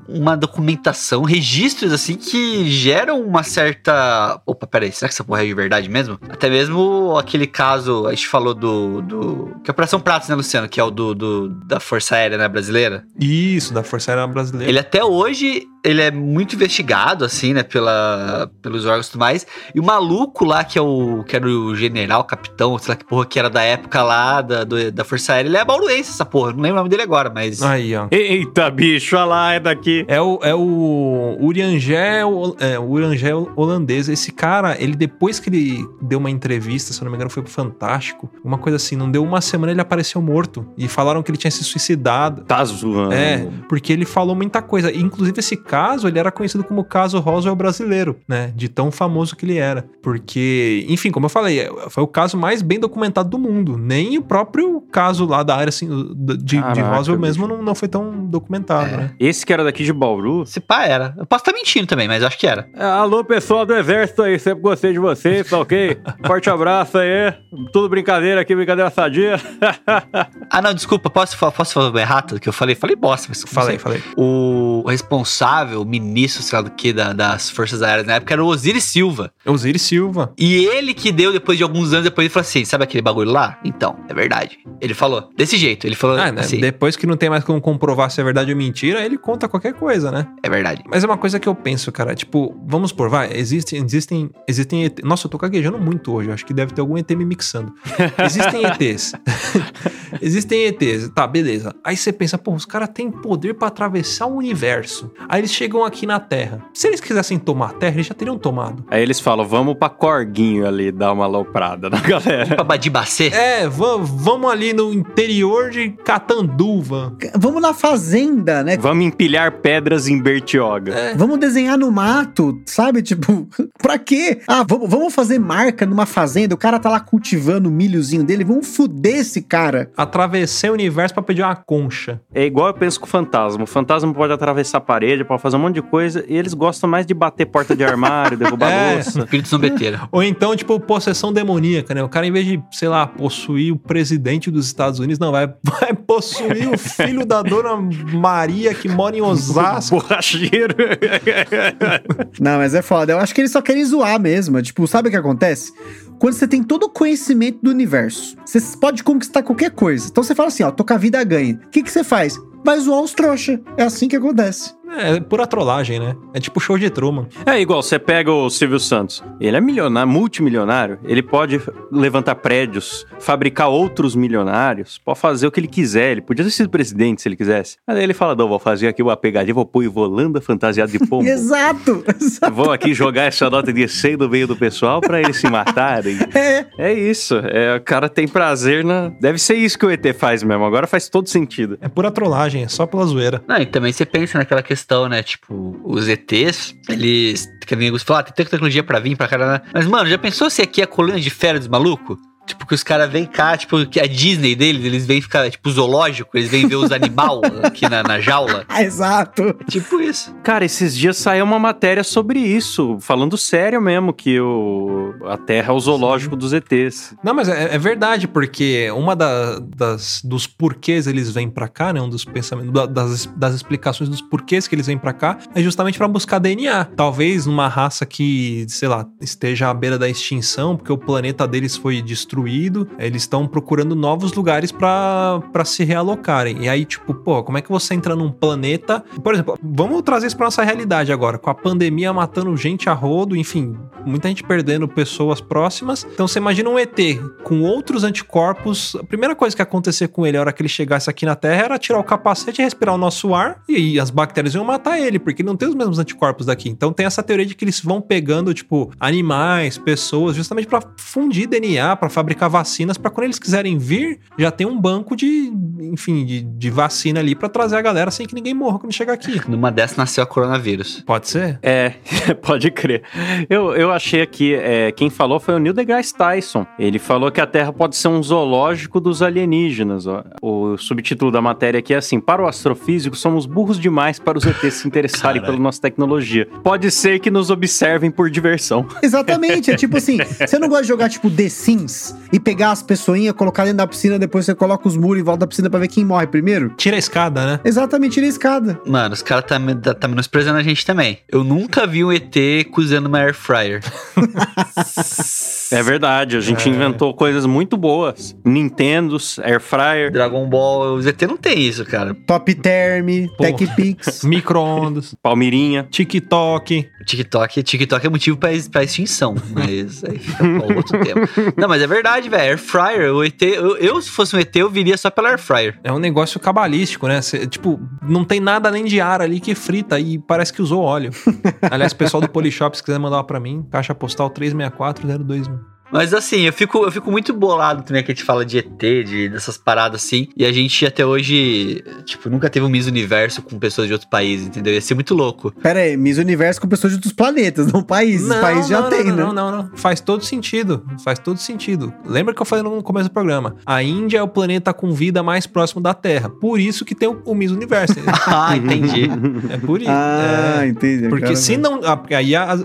uma documentação, registros, assim, que geram uma certa. Opa, peraí, será que essa porra é de verdade mesmo? Até mesmo aquele caso, a gente falou do. do que é Operação Pratos, né, Luciano? Que é o do, do da Força Aérea né, Brasileira. Isso, da Força Aérea Brasileira. Ele até hoje, ele é muito investigado, assim, né, pela, pelos órgãos e tudo mais. E o maluco lá, que é o que era o general, capitão, sei lá que porra, que era da época lá da, do- da Força Aérea, ele é bauruense, essa porra. Não lembro o nome dele agora, mas. Aí, ó. Eita, bicho, olha lá, é daqui. É o, é o Uriangel, é, o Uriangel holandês. Esse cara, ele depois que ele deu uma entrevista, se eu não me engano, foi pro Fantástico, uma coisa assim, não deu uma semana ele apareceu morto. E falaram que ele tinha se suicidado. Tá zoando. É, porque ele falou muita coisa. Inclusive, esse caso, ele era conhecido como o caso Roswell brasileiro, né? De tão famoso que ele era. Porque, enfim, como eu falei, é, foi o caso mais bem documentado do mundo. Nem o próprio caso lá da área, assim, de, de Caraca, Roswell mesmo não, não foi tão documentado, É. né? Esse que era daqui de Bauru. Se pá, era. Eu posso estar mentindo também, mas acho que era. É, Alô, pessoal do exército aí, sempre gostei de vocês, tá ok? *laughs* Forte abraço aí. Tudo brincadeira aqui, brincadeira sadia. *laughs* Ah, não, desculpa, posso, posso falar errado do que eu falei? Falei bosta, mas Falei, falei. O responsável, o ministro, sei lá do que, da- das Forças Aéreas na época era o Osiris Silva. Osiris Silva. E ele que deu, depois de alguns anos depois, ele falou assim: sabe aquele bagulho lá? Então, é verdade. Ele falou desse jeito. Ele falou Ah, né? assim: Depois que não tem mais como comprovar se é verdade ou mentira, ele conta qualquer coisa, né? é verdade. Mas é uma coisa que eu penso, cara. Tipo, vamos por, vai, existem, existem, existem ET. Nossa, eu tô gaguejando muito hoje. Acho que deve ter algum ET me mixando. *laughs* Existem ETs. *laughs* existem ETs. Tá, beleza. Aí você pensa, pô, os caras têm poder pra atravessar o universo. Aí eles chegam aqui na Terra. Se eles quisessem tomar a Terra, eles já teriam tomado. Aí eles falam, vamos pra Corguinho ali dar uma aloprada na *laughs* galera. Pra Badibacê? É, va- vamos ali no interior de Catanduva. Vamos na fazenda, né? Vamos empilhar pedras em Bertioga. É. Vamos desenhar no mato, sabe? Tipo, *laughs* pra quê? Ah, vamos, vamos fazer marca numa fazenda. O cara tá lá cultivando o milhozinho dele. Vamos fuder esse cara. Atravessei o universo pra pedir uma concha. É igual eu penso com o fantasma. O fantasma pode atravessar a parede, pode fazer um monte de coisa, e eles gostam mais de bater porta de armário, derrubar *laughs* É. louça. Espírito zombeteiro. *laughs* Ou então, tipo, possessão demoníaca, né? O cara, em vez de, sei lá, possuir o presidente dos Estados Unidos, não, vai, *laughs* vai possuir o filho da dona Maria que mora em Osasco. Borracheiro. Não, mas é foda. Eu acho que eles só querem zoar mesmo. Tipo, sabe o que acontece? Quando você tem todo o conhecimento do universo, você pode conquistar qualquer coisa. Então você fala assim, ó, tô com a vida ganha. O que, que você faz? Vai zoar os trouxa. É assim que acontece. É, pura trollagem, né? É tipo show de Truman. É igual, você pega o Silvio Santos. Ele é milionário, multimilionário. Ele pode levantar prédios, fabricar outros milionários, pode fazer o que ele quiser. Ele podia ter sido presidente se ele quisesse. Mas aí ele fala: não, vou fazer aqui uma pegadinha, vou pôr Ivolanda fantasiado de pombo. *laughs* Exato. exato. Vou aqui jogar essa nota de 100 no meio do pessoal pra eles se matarem. *laughs* É. É isso. É, o cara tem prazer na. Deve ser isso que o ET faz mesmo. Agora faz todo sentido. É pura trollagem, é só pela zoeira. Não, e também você pensa naquela questão, né? Tipo, os ETs, eles. Que nem falar, ah, tem tecnologia pra vir pra caramba. Mas, mano, já pensou se aqui é a colônia de férias dos malucos? Tipo, que os caras vêm cá, tipo, que a Disney deles, eles vêm ficar, tipo, zoológico, eles vêm ver os animal *laughs* aqui na, na jaula. Exato. Tipo isso. Cara, esses dias saiu uma matéria sobre isso, falando sério mesmo, que o... a Terra é o zoológico dos ETs. Não, mas é, é verdade, porque uma da- das, dos porquês eles vêm pra cá, né? Um dos pensamentos, da- das, das explicações dos porquês que eles vêm pra cá é justamente pra buscar DNA. Talvez numa raça que, sei lá, esteja à beira da extinção, porque o planeta deles foi destruído, eles estão procurando novos lugares pra se realocarem. E aí, tipo, pô, como é que você entra num planeta. Por exemplo, vamos trazer isso pra nossa realidade agora, com a pandemia matando gente a rodo, enfim, muita gente perdendo pessoas próximas. Então você imagina um ET com outros anticorpos. A primeira coisa que ia acontecer com ele, a hora que ele chegasse aqui na Terra, era tirar o capacete, respirar o nosso ar e as bactérias iam matar ele, porque ele não tem os mesmos anticorpos daqui. Então tem essa teoria de que eles vão pegando, tipo, animais, pessoas, justamente pra fundir DNA, pra fabricar vacinas pra quando eles quiserem vir, já tem um banco de, enfim, de, de vacina ali pra trazer a galera sem que ninguém morra quando chegar aqui. *laughs* Numa dessas nasceu a coronavírus. Pode ser? É, *laughs* pode crer. Eu, eu achei aqui, é, quem falou foi o Neil deGrasse Tyson. Ele falou que a Terra pode ser um zoológico dos alienígenas. ó. O subtítulo da matéria aqui é assim: Para o astrofísico, somos burros demais para os ETs se interessarem pela nossa tecnologia. Pode ser que nos observem por diversão. Exatamente, é tipo assim, você não gosta de jogar tipo The Sims e pegar as pessoinhas, colocar dentro da piscina, depois você coloca os muros em volta da piscina pra ver quem morre primeiro? Tira a escada, né? Exatamente, tira a escada. Mano, os caras tá, me- tá menosprezando a gente também. Eu nunca vi um ET cozinhando uma air fryer. É verdade, a gente inventou coisas muito boas. Nintendos, Air Fryer. Dragon Ball, os ET não tem isso, cara. Top Term, Pô. TechPix. *laughs* Micro-ondas, Palmirinha. TikTok. TikTok, TikTok é motivo pra, pra extinção, mas aí fica outro tema. Não, mas é verdade, velho. Air fryer, o ET, eu, eu, se fosse um ET, eu viria só pela air fryer. É um negócio cabalístico, né? Cê, tipo, não tem nada além de ar ali que frita e parece que usou óleo. *laughs* Aliás, o pessoal do Polishop, se quiser mandar uma pra mim, caixa postal 364021. Mas assim, eu fico, eu fico muito bolado também que a gente fala de ET, de, dessas paradas assim. E a gente até hoje, tipo, nunca teve um Miss Universo com pessoas de outros países, entendeu? Ia ser muito louco. Pera aí, Miss Universo com pessoas de outros planetas, não países. país já não, tem, não, né? Não, não, não. Faz todo sentido. Faz todo sentido. Lembra que eu falei no começo do programa? A Índia é o planeta com vida mais próximo da Terra. Por isso que tem o, o Miss Universo. *laughs* ah, entendi. é por isso. Ah, É. entendi. Porque Cara, se não. ah, aí a-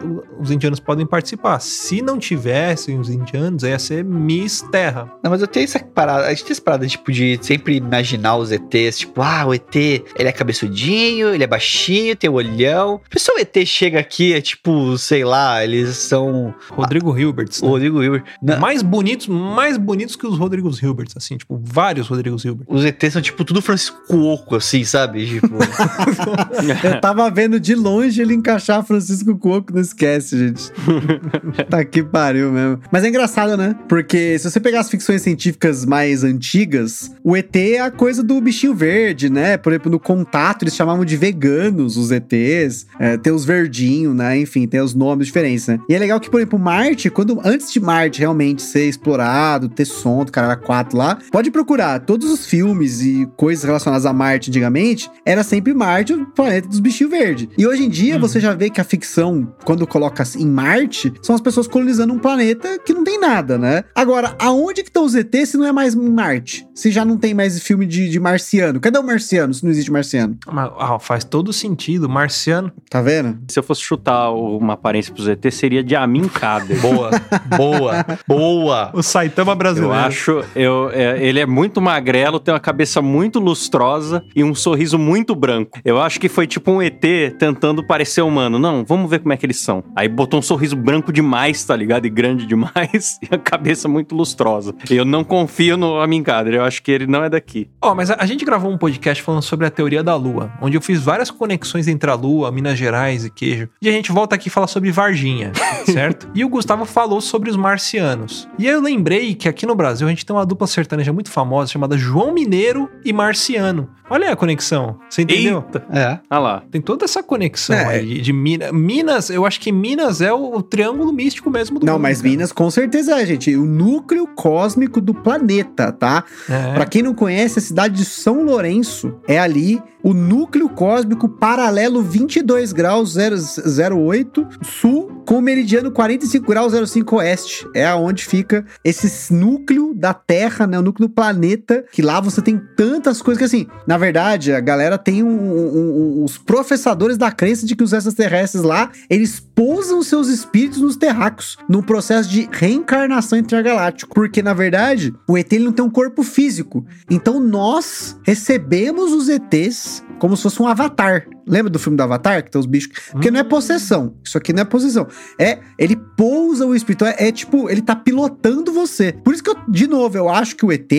os indianos podem participar. Se não tivessem os indianos, aí ia ser Miss Terra. Não, mas eu tenho essa parada, a gente tem essa parada, tipo, de sempre imaginar os ETs, tipo, ah, o ET, ele é cabeçudinho, ele é baixinho, tem o olhão. A pessoa o ET chega aqui, é tipo, sei lá, eles são Rodrigo Hilberts. o né? Rodrigo Hilbert. Não, Mais bonitos, mais bonitos que os Rodrigos Hilberts, assim, tipo, vários Rodrigos Hilberts. Os ETs são, tipo, tudo Francisco Oco, assim, sabe? Tipo, *laughs* Eu tava vendo de longe ele encaixar Francisco Cuoco, não esquece, gente. *laughs* tá que pariu mesmo. Mas é engraçado, né? Porque se você pegar as ficções científicas mais antigas, o ET é a coisa do bichinho verde, né? Por exemplo, no Contato eles chamavam de veganos os ETs. É, tem os verdinhos, né? Enfim, tem os nomes diferentes, né? E é legal que, por exemplo, Marte, quando antes de Marte realmente ser explorado, ter som do cara 4 lá, pode procurar todos os filmes e coisas relacionadas a Marte antigamente, era sempre Marte, o planeta dos bichinhos verdes. E hoje em dia você já vê que a ficção, quando coloca em Marte, são as pessoas colonizando um planeta que não tem nada, né? Agora, aonde que estão os ETs se não é mais Marte? Se já não tem mais filme de, de marciano? Cadê o marciano se não existe marciano? Mas, ah, faz todo sentido. Marciano. Tá vendo? Se eu fosse chutar uma aparência pros ET, seria de Amin Kader. *laughs* boa, boa, boa. O Saitama Eu brasileiro. acho, eu, é, ele é muito magrelo, tem uma cabeça muito lustrosa e um sorriso muito branco. Eu acho que foi tipo um ET tentando parecer humano. Não, vamos ver como é que eles são. Aí botou um sorriso branco demais, tá ligado? E grande demais e *laughs* a cabeça muito lustrosa. Eu não confio no Amin Kader, eu acho que ele não é daqui. Ó, mas a, a gente gravou um podcast falando sobre a teoria da Lua, onde eu fiz várias conexões entre a Lua, Minas Gerais e queijo. E a gente volta aqui e fala sobre Varginha, *laughs* certo? E o Gustavo falou sobre os marcianos. E aí eu lembrei que aqui no Brasil a gente tem uma dupla sertaneja muito famosa chamada João Mineiro e Marciano. Olha aí a conexão. Você entendeu? Eita. É. Ah lá. Tem toda essa conexão É. aí de, de Minas. Minas, eu acho que Minas é o, o triângulo místico mesmo do Não, mundo, mas cara. Minas com certeza é, gente. O núcleo cósmico do planeta, tá? É. Pra quem não conhece, a cidade de São Lourenço é ali o núcleo cósmico paralelo 22 graus 008 sul com o meridiano 45 graus 05 oeste. É aonde fica esse núcleo da Terra, né? O núcleo do planeta, que lá você tem tantas coisas que assim, na verdade, a galera tem um- um- um- os professadores da crença de que os extraterrestres lá, eles pousam seus espíritos nos terráqueos, num processo de reencarnação intergaláctico. Porque, na verdade, o ET não tem um corpo físico. Então, nós recebemos os ETs Thanks. Como se fosse um avatar. Lembra do filme do Avatar? Que tem os bichos. Porque não é possessão. Isso aqui não é possessão. É, ele pousa o espírito. É, é tipo, ele tá pilotando você. Por isso que eu, de novo, eu acho que o ET,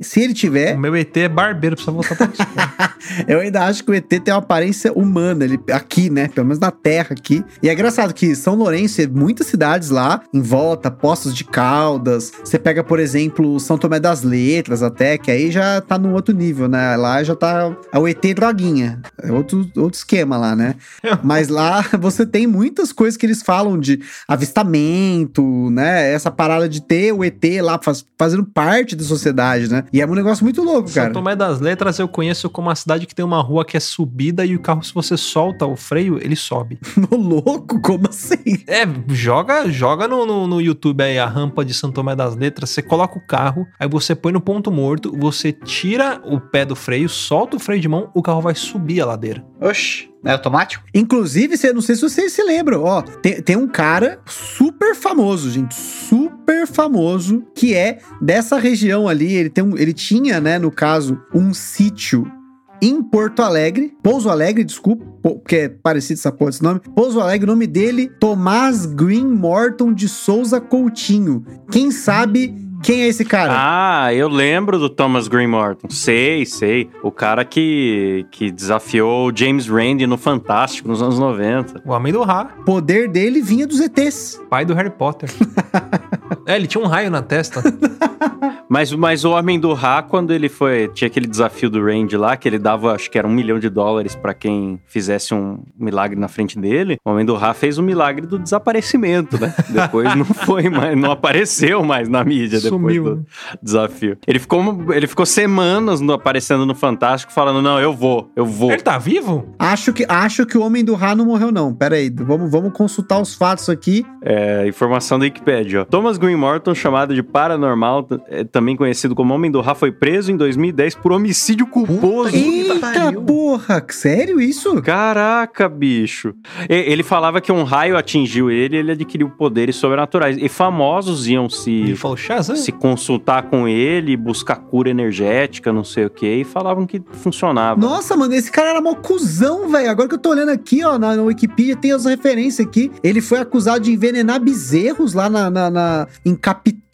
se ele tiver, O meu ET é barbeiro, precisa voltar pra isso. *laughs* eu ainda acho que o ET tem uma aparência humana, ele, aqui, né? Pelo menos na Terra aqui. E é engraçado que São Lourenço, tem muitas cidades lá, em volta, Poços de Caldas. Você pega, por exemplo, São Tomé das Letras até, que aí já tá num outro nível, né? Lá já tá é o ET droguinha. Bombinha. É outro, outro esquema lá, né? Mas lá *laughs* você tem muitas coisas que eles falam de avistamento, né? Essa parada de ter o ET lá faz- fazendo parte da sociedade, né? E é um negócio muito louco, São cara. Tomé das Letras eu conheço como uma cidade que tem uma rua que é subida e o carro, se você solta o freio, ele sobe. *laughs* Ô, louco, como assim? É, joga, joga no, no, no YouTube aí a rampa de São Tomé das Letras, você coloca o carro, aí você põe no ponto morto, você tira o pé do freio, solta o freio de mão, o carro vai subir a ladeira. Oxi, é automático? Inclusive, não sei se vocês se lembram, ó, tem, tem um cara super famoso, gente, super famoso, que é dessa região ali, ele, tem um, ele tinha, né, no caso, um sítio em Porto Alegre, Pouso Alegre, desculpa, po- porque é parecido essa porra desse nome, Pouso Alegre, o nome dele, Tomás Green Morton de Souza Coutinho. Quem sabe quem é esse cara? Ah, eu lembro do Thomas Green Morton. Sei, sei. O cara que, que desafiou o James Randi no Fantástico nos anos 90. O Homem do Ra, O poder dele vinha dos ETs. pai do Harry Potter. *laughs* é, ele tinha um raio na testa. *laughs* Mas, mas o Homem do Ra, quando ele foi. Tinha aquele desafio do Randy lá, que ele dava, acho que era um milhão de dólares pra quem fizesse um milagre na frente dele. O Homem do Ra fez o milagre do desaparecimento, né? *laughs* Depois não foi mais, não apareceu mais na mídia depois Sumiu, do né? desafio. Ele ficou, ele ficou semanas no- aparecendo no Fantástico falando: não, eu vou, eu vou. Ele tá vivo? Acho que, acho que o Homem do Ra não morreu, não. Pera aí, vamos, vamos consultar os fatos aqui. É, informação da Wikipedia. ó. Thomas Green Morton, chamado de paranormal, é, também conhecido como Homem do Ra, foi preso em 2010 por homicídio culposo. Eita porra, sério isso? Caraca, bicho. E- Ele falava que um raio atingiu ele e ele adquiriu poderes sobrenaturais. E famosos iam se, se consultar com ele, buscar cura energética, não sei o que, e falavam que funcionava. Nossa, mano, esse cara era mó cuzão, velho. Agora que eu tô olhando aqui, ó, na, na Wikipedia, tem as referências aqui. Ele foi acusado de envenenar bezerros lá na, na- na- em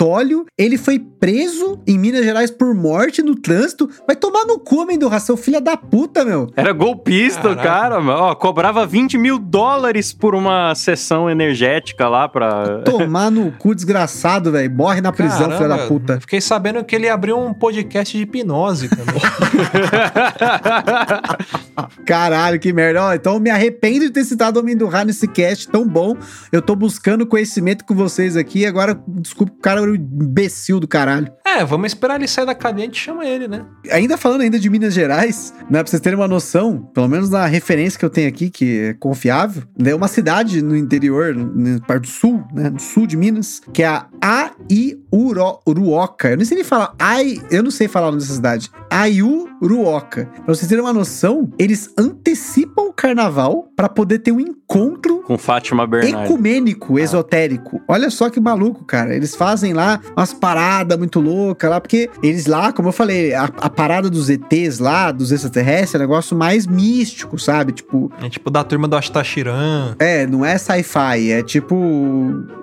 Capitólio. Ele foi preso em Minas Gerais por morte no trânsito. Vai tomar no cu, homem do ração, filha da puta, meu. Era golpista, Caraca. cara. Ó, cobrava 20 mil dólares por uma sessão energética lá pra. Tomar no cu, desgraçado, velho. Morre na prisão, filha da Caramba, puta. Fiquei sabendo que ele abriu um podcast de hipnose também. *laughs* Caralho, que merda. Ó, então eu me arrependo de ter citado o Homem do nesse cast tão bom. Eu tô buscando conhecimento com vocês aqui. Agora, desculpa, o cara um imbecil do caralho. é, vamos esperar ele sair da cadeia e a gente chama ele, né? Ainda falando ainda de Minas Gerais, né, pra vocês terem uma noção, pelo menos na referência que eu tenho aqui, que é confiável, é uma cidade no interior, na parte do sul, né, do sul de Minas, que é a Aiuruoca. Eu não sei nem falar, Ai, eu não sei falar o nome dessa cidade. Aiuruoca. Pra vocês terem uma noção, eles antecipam o carnaval pra poder ter um encontro Com Fátima Bernardes. ecumênico, esotérico. Olha só que maluco, cara. Eles fazem lá umas paradas muito loucas lá, porque eles lá, como eu falei, a, a parada dos ETs lá, dos extraterrestres, é um negócio mais místico, sabe? Tipo, É tipo da turma do Astachiran. é, não é sci-fi, é tipo.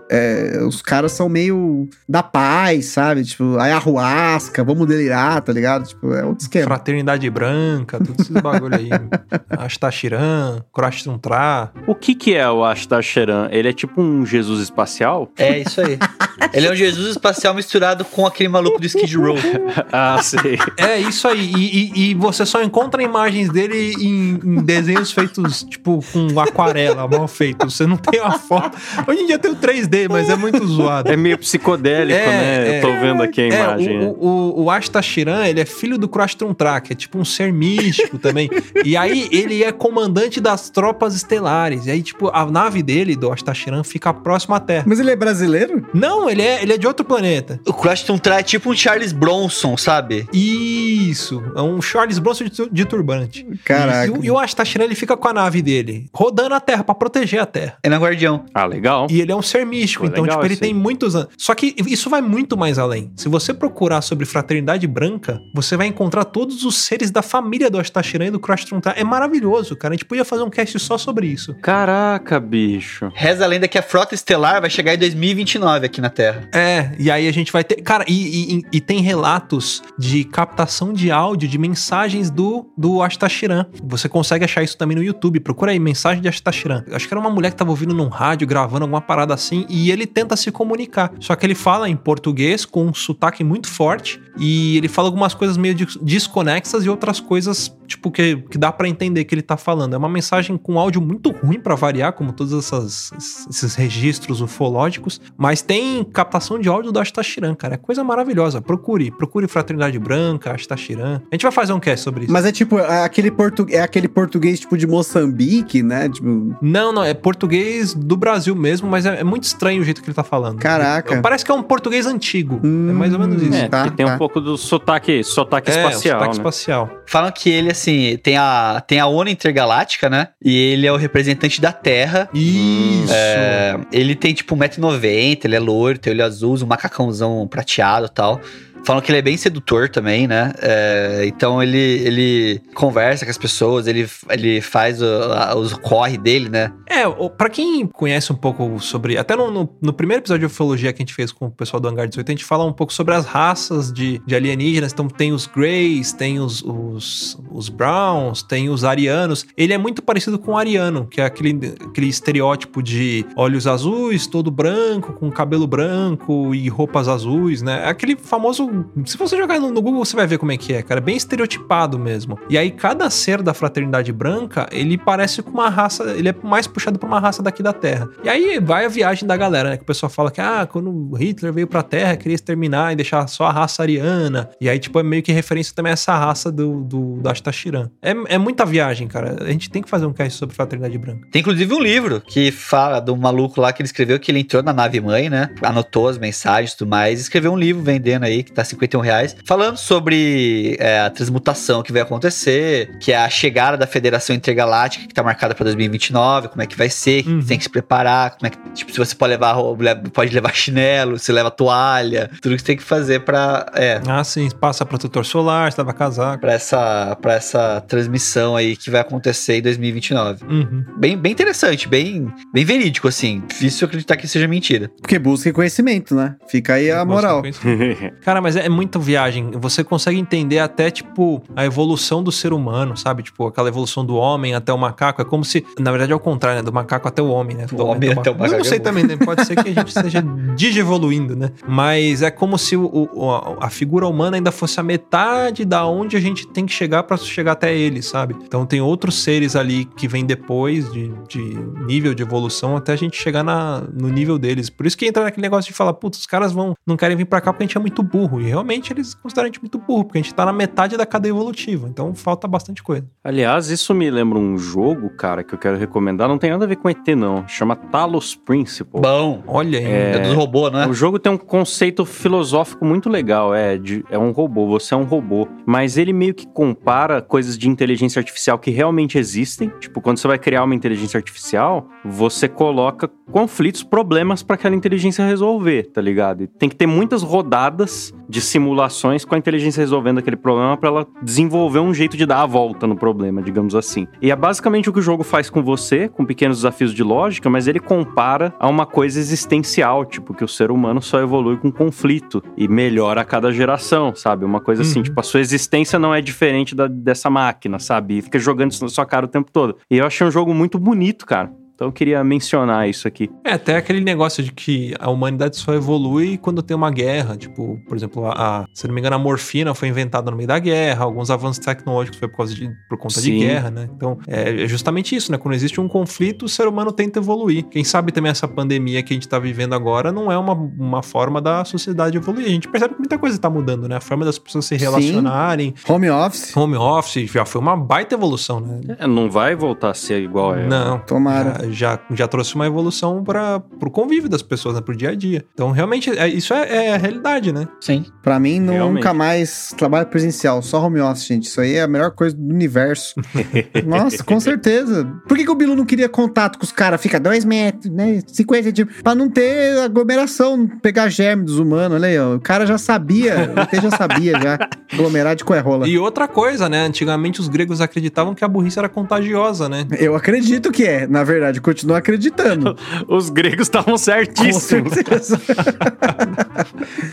É, os caras são meio da paz, sabe? Tipo, ayahuasca, vamos delirar, tá ligado? Tipo, é outro esquema. Fraternidade Branca, tudo esses bagulho aí. *laughs* Astachiran, Krashtuntra. O que que é o Ashtar Sheran? Ele é tipo um Jesus espacial? É isso aí. *laughs* Ele é um Jesus espacial misturado com aquele maluco do Skid Row. *laughs* Ah, sei. É isso aí. E, e- e você só encontra imagens dele em, em desenhos feitos, tipo, com aquarela, mal feito. Você não tem uma foto. Hoje em dia tem o 3D, mas é muito zoado. É meio psicodélico, É, né? é. Eu tô vendo aqui a É, imagem. o, o, o Astachiran, ele é filho do Krashtuntra, que é tipo um ser místico também. E aí ele é comandante das tropas estelares. E aí, tipo, a nave dele, do Astachiran, fica próxima à Terra. Mas ele é brasileiro? Não, ele é, ele é de outro planeta. O Crash Tuntra é tipo um Charles Bronson, sabe? Isso, é um Charles Bronson de, de turbante. Caraca. E, o- e o Astachiran, ele fica com a nave dele, rodando a Terra, pra proteger a Terra. É na Guardião. Ah, legal. E ele é um ser místico, Pô, então, tipo, ele isso aí. tem muitos anos. Só que isso vai muito mais além. Se você procurar sobre fraternidade branca, você vai encontrar todos os seres da família do Astachiran e do Crash Truntar. É maravilhoso, cara. A gente podia fazer um cast só sobre isso. Caraca, bicho. Reza a lenda que a frota estelar vai chegar em 2029 aqui na Terra. É, e aí a gente vai ter. Cara, e, e- e tem relatos de captação de áudio de mensagens do, do Astachiran. Você consegue achar isso também no YouTube. Procura aí, mensagem de Astachiran. Acho que era uma mulher que tava ouvindo num rádio, gravando alguma parada assim, e ele tenta se comunicar. Só que ele fala em português com um sotaque muito forte, e ele fala algumas coisas meio desconexas e outras coisas tipo, que, que dá pra entender que ele tá falando. É uma mensagem com áudio muito ruim pra variar, como todos essas, esses registros ufológicos, mas tem captação de áudio do Ashtashiran, cara. É coisa maravilhosa. Procure, procure Fraternidade Branca, Ashtashiran. A gente vai fazer um cast sobre isso. Mas é tipo, é aquele, portu... é aquele português tipo de Moçambique, né? Tipo, Não, não, é português do Brasil mesmo, mas é, é muito estranho o jeito que ele tá falando. Caraca. Parece que é um português antigo. Hum, é mais ou menos isso. É, Tá, que tem tá. um pouco do sotaque, sotaque É, espacial, sotaque né? espacial. Falam que ele, assim, tem a, tem a ONU Intergaláctica, né? E ele é o representante da Terra. Isso. É, ele tem tipo 1,90m, ele é loiro, tem olho azul, um macacãozão prateado e tal. Falam que ele é bem sedutor também, né? É, então ele, ele conversa com as pessoas, ele, ele faz os corre dele, né? É, pra quem conhece um pouco sobre. Até no, no- no primeiro episódio de ufologia que a gente fez com o pessoal do Hangar 18, a gente fala um pouco sobre as raças de, de alienígenas. Então tem os Greys, tem os, os, os Browns, tem os Arianos. Ele é muito parecido com o Ariano, que é aquele, aquele estereótipo de olhos azuis, todo branco, com cabelo branco e roupas azuis, né? É aquele famoso. Se você jogar no, Google, você vai ver como é que é, cara. É bem estereotipado mesmo. E aí, cada ser da Fraternidade Branca, ele parece com uma raça. Ele é mais puxado pra uma raça daqui da Terra. E aí vai a viagem da galera, né? Que o pessoal fala que, ah, quando Hitler veio pra Terra, queria exterminar e deixar só a raça ariana. E aí, tipo, é meio que referência também a essa raça do, do, do Ashtashiran. É, é muita viagem, cara. A gente tem que fazer um cast sobre Fraternidade Branca. Tem inclusive um livro que fala do maluco lá que ele escreveu que ele entrou na nave mãe, né? Anotou as mensagens e tudo mais. Escreveu um livro vendendo aí, que tá 51 reais, falando sobre é, a transmutação que vai acontecer, que é a chegada da Federação Intergaláctica, que tá marcada pra 2029, como é que vai ser, que Uhum. tem que se preparar, como é que, tipo, se você pode levar, roupa, pode levar chinelo, se leva toalha, tudo que você tem que fazer pra, é, Ah, sim. Passa protetor solar, você leva casaco. pra essa, pra essa transmissão aí que vai acontecer em 2029. Uhum. Bem, bem interessante, bem, bem verídico, assim. Difícil acreditar que seja mentira. porque busque conhecimento, né? Fica aí a moral. *laughs* Cara, mas é, é muita viagem. Você consegue entender até, tipo, a evolução do ser humano, sabe? Tipo, aquela evolução do homem até o macaco. É como se, na verdade, é o contrário, né? Do macaco até o homem, né? Do Do homem até o Eu macaco não é sei também, né? Pode ser que a gente esteja *laughs* digievoluindo, né? Mas é como se o- o- a- figura humana ainda fosse a metade da onde a gente tem que chegar pra chegar até ele, sabe? Então tem outros seres ali que vêm depois de, de nível de evolução até a gente chegar na, no nível deles. Por isso que entra naquele negócio de falar, putz, os caras vão, não querem vir pra cá porque a gente é muito burro. E realmente eles consideram a gente muito burro, porque a gente tá na metade da cadeia evolutiva. Então falta bastante coisa. Aliás, isso me lembra um jogo, cara, que eu quero recomendar. Não tem nada a ver com ET, não. Chama Talos Principle. Bom. Olha aí. É, dos robôs, né? O jogo tem um conceito filosófico muito legal, é, de- é um robô, você é um robô. Mas ele meio que compara coisas de inteligência artificial que realmente existem. Tipo, quando você vai criar uma inteligência artificial, você coloca conflitos, problemas para aquela inteligência resolver, tá ligado? E tem que ter muitas rodadas de simulações com a inteligência resolvendo aquele problema para ela desenvolver um jeito de dar a volta no problema, digamos assim. E é basicamente o que o jogo faz com você, com pequenos desafios de lógica, mas ele compara a uma coisa existencial, tipo que o ser humano só evolui com conflito e melhora a cada geração, sabe? Uma coisa assim, Uhum. tipo, a sua existência não é diferente da, dessa máquina, sabe? E fica jogando isso na sua cara o tempo todo. E eu achei um jogo muito bonito, cara. Então eu queria mencionar isso aqui. É, até aquele negócio de que a humanidade só evolui quando tem uma guerra. Tipo, por exemplo, a, a- se não me engano, a morfina foi inventada no meio da guerra, alguns avanços tecnológicos foi por, causa de, por conta de Sim. guerra, né? Então, é é justamente isso, né? Quando existe um conflito, o ser humano tenta evoluir. Quem sabe também essa pandemia que a gente tá vivendo agora não é uma, uma forma da sociedade evoluir. A gente percebe que muita coisa tá mudando, né? A forma das pessoas se Sim. relacionarem. Home office, Home office já foi uma baita evolução, né? É, não vai voltar a ser igual é. Não, tomara. Já, já, trouxe uma evolução para o convívio das pessoas, né, pro dia a dia. Então, realmente, é- isso é, é a realidade, né? Sim. Pra mim, nunca Realmente. mais trabalho presencial, só home office, gente. Isso aí é a melhor coisa do universo. *laughs* Nossa, com certeza. Por que, que o Bilu não queria contato com os caras? Fica dois metros, né? 50 centímetros. Pra não ter aglomeração, não pegar germe dos humanos. Olha aí, ó. O cara já sabia, o ET já sabia já. *laughs* Aglomerar de coerrola. E outra coisa, né? Antigamente os gregos acreditavam que a burrice era contagiosa, né? Eu acredito que é, na verdade, continuo acreditando. *laughs* Os gregos estavam certíssimos.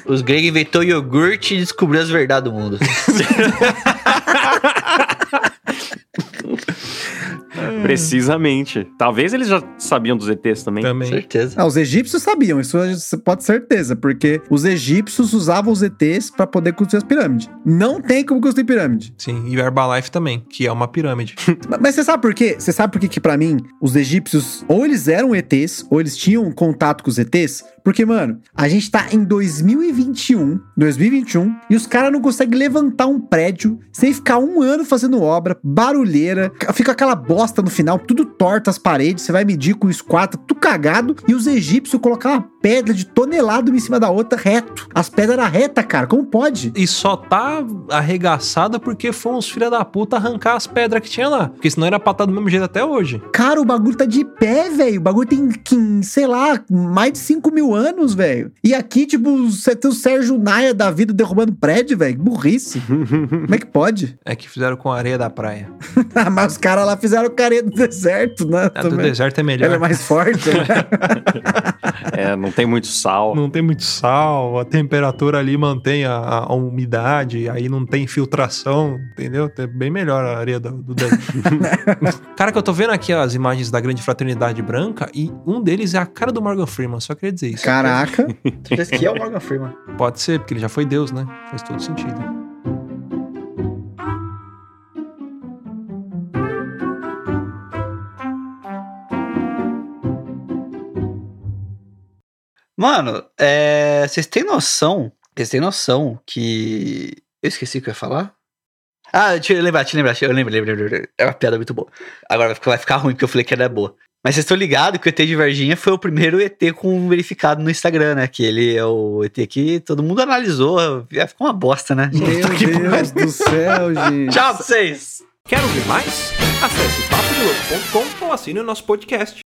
Os gregos inventou iogurte e descobriu as verdades do mundo. *laughs* Precisamente. Talvez eles já sabiam dos ETs também. Também. Certeza. Ah, os egípcios sabiam, isso você pode certeza, porque os egípcios usavam os ETs pra poder construir as pirâmides. Não tem como construir pirâmide. Sim, e o Herbalife também, que é uma pirâmide. *laughs* Ma- Mas você sabe por quê? Você sabe por quê que pra mim os egípcios ou eles eram ETs ou eles tinham contato com os ETs? Porque, mano, a gente tá em 2021, 2021, e os caras não conseguem levantar um prédio sem ficar um ano fazendo obra, barulheira, fica aquela bosta no final, tudo torto as paredes, você vai medir com o esquadro, tudo cagado, e os egípcios colocaram pedra de tonelada uma em cima da outra reto. As pedras eram retas, cara, como pode? E só tá arregaçada porque foram uns filha da puta arrancar as pedras que tinha lá. Porque senão era pra estar do mesmo jeito até hoje. Cara, o bagulho tá de pé, velho. O bagulho tem, sei lá, mais de 5 mil anos, velho. E aqui, tipo, você tem o Sérgio Naia da vida derrubando prédio, velho. Burrice. *laughs* Como é que pode? É que fizeram com areia da praia. *laughs* Ah, Mas os caras lá fizeram careia do deserto, né? A do deserto é melhor. Ela é mais forte, né? *laughs* É, não tem muito sal. Não tem muito sal, a temperatura ali mantém a, a- a umidade, aí não tem filtração, entendeu? É bem melhor a areia do, do deserto. *laughs* cara, que eu tô vendo aqui as imagens da Grande Fraternidade Branca e um deles é a cara do Morgan Freeman, só queria dizer isso. Caraca. *laughs* Certeza que é o Morgan Freeman. Pode ser, porque ele já foi Deus, né? Faz todo sentido. Mano, é, vocês têm noção? Vocês têm noção que. Eu esqueci o que eu ia falar? Ah, deixa eu lembrar, deixa eu lembrar. Eu lembro, lembro, lembro. É uma piada muito boa. Agora vai ficar- ruim porque eu falei que era boa. Mas vocês estão ligados que o ET de Varginha foi o primeiro ET com verificado no Instagram, né? Que ele é o ET que todo mundo analisou. É, Ficou uma bosta, né? Meu Deus do céu, *laughs* gente. Tchau pra vocês! Quer ouvir mais? Acesse papodelouco.com ou assine o nosso podcast.